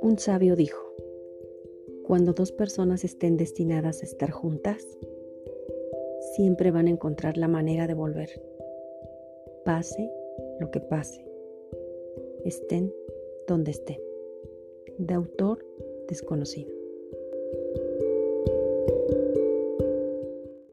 Un sabio dijo, cuando dos personas estén destinadas a estar juntas, siempre van a encontrar la manera de volver, pase lo que pase, estén donde estén. De autor desconocido.